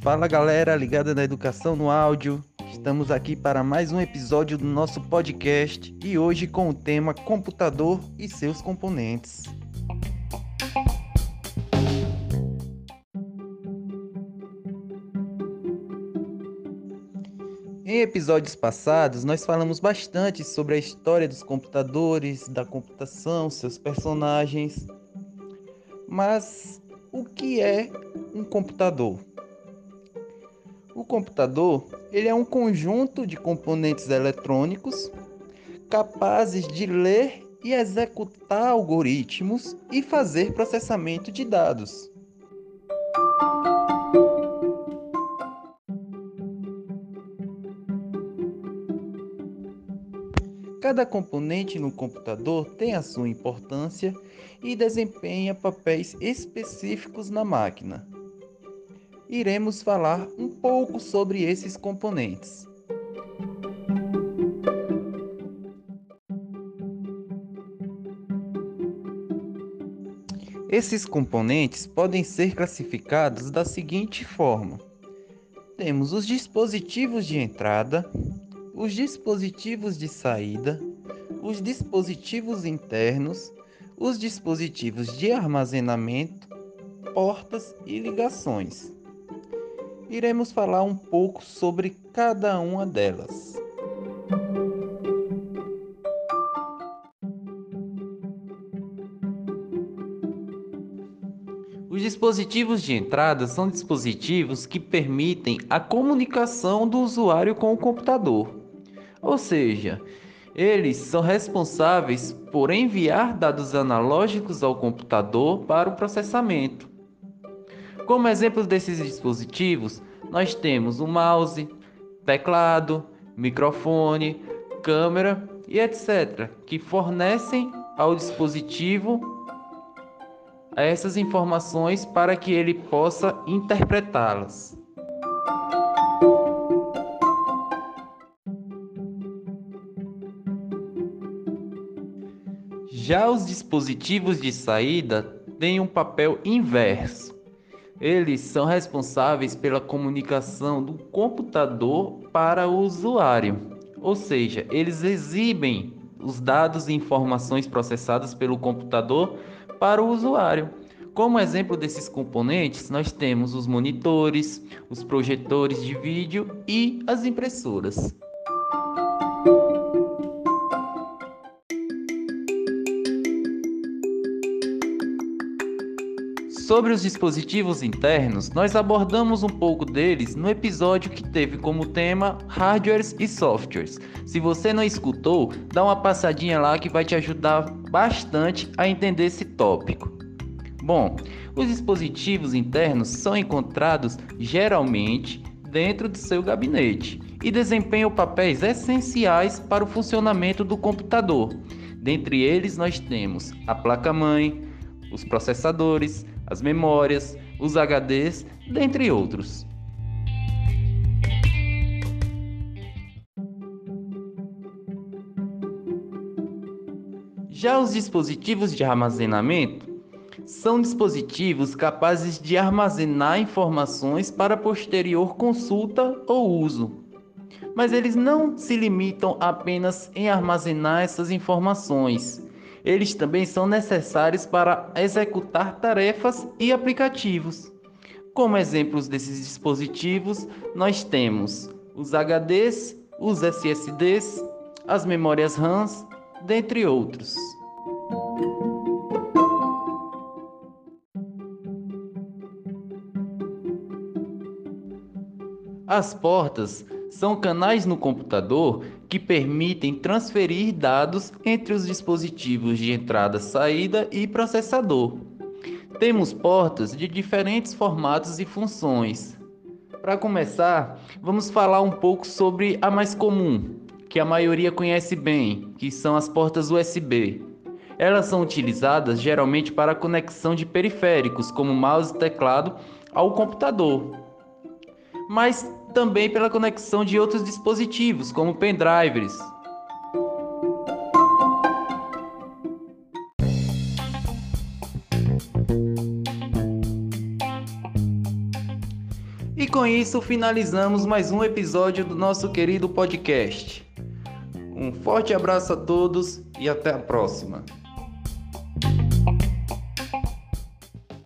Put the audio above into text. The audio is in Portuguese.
Fala galera ligada na educação no áudio. Estamos aqui para mais um episódio do nosso podcast e hoje com o tema computador e seus componentes. Em episódios passados, nós falamos bastante sobre a história dos computadores, da computação, seus personagens. Mas o que é um computador? O computador, ele é um conjunto de componentes eletrônicos capazes de ler e executar algoritmos e fazer processamento de dados. Cada componente no computador tem a sua importância e desempenha papéis específicos na máquina iremos falar um pouco sobre esses componentes. Esses componentes podem ser classificados da seguinte forma: temos os dispositivos de entrada, os dispositivos de saída, os dispositivos internos, os dispositivos de armazenamento, portas e ligações iremos falar um pouco sobre cada uma delas. Os dispositivos de entrada são dispositivos que permitem a comunicação do usuário com o computador. Ou seja, eles são responsáveis por enviar dados analógicos ao computador para o processamento. Como exemplos desses dispositivos, nós temos o mouse, teclado, microfone, câmera e etc., que fornecem ao dispositivo essas informações para que ele possa interpretá-las. Já os dispositivos de saída têm um papel inverso. Eles são responsáveis pela comunicação do computador para o usuário, ou seja, eles exibem os dados e informações processadas pelo computador para o usuário. Como exemplo desses componentes, nós temos os monitores, os projetores de vídeo e as impressoras. Sobre os dispositivos internos, nós abordamos um pouco deles no episódio que teve como tema hardwares e softwares. Se você não escutou, dá uma passadinha lá que vai te ajudar bastante a entender esse tópico. Bom, os dispositivos internos são encontrados geralmente dentro do seu gabinete e desempenham papéis essenciais para o funcionamento do computador. Dentre eles, nós temos a placa-mãe, os processadores, as memórias, os HDs, dentre outros. Já os dispositivos de armazenamento são dispositivos capazes de armazenar informações para posterior consulta ou uso. Mas eles não se limitam apenas em armazenar essas informações eles também são necessários para executar tarefas e aplicativos. Como exemplos desses dispositivos, nós temos os HDs, os SSDs, as memórias RAMs, dentre outros. As portas são canais no computador que permitem transferir dados entre os dispositivos de entrada, saída e processador. Temos portas de diferentes formatos e funções. Para começar, vamos falar um pouco sobre a mais comum, que a maioria conhece bem, que são as portas USB. Elas são utilizadas geralmente para a conexão de periféricos, como mouse e teclado, ao computador mas também pela conexão de outros dispositivos, como pendrives. E com isso finalizamos mais um episódio do nosso querido podcast. Um forte abraço a todos e até a próxima.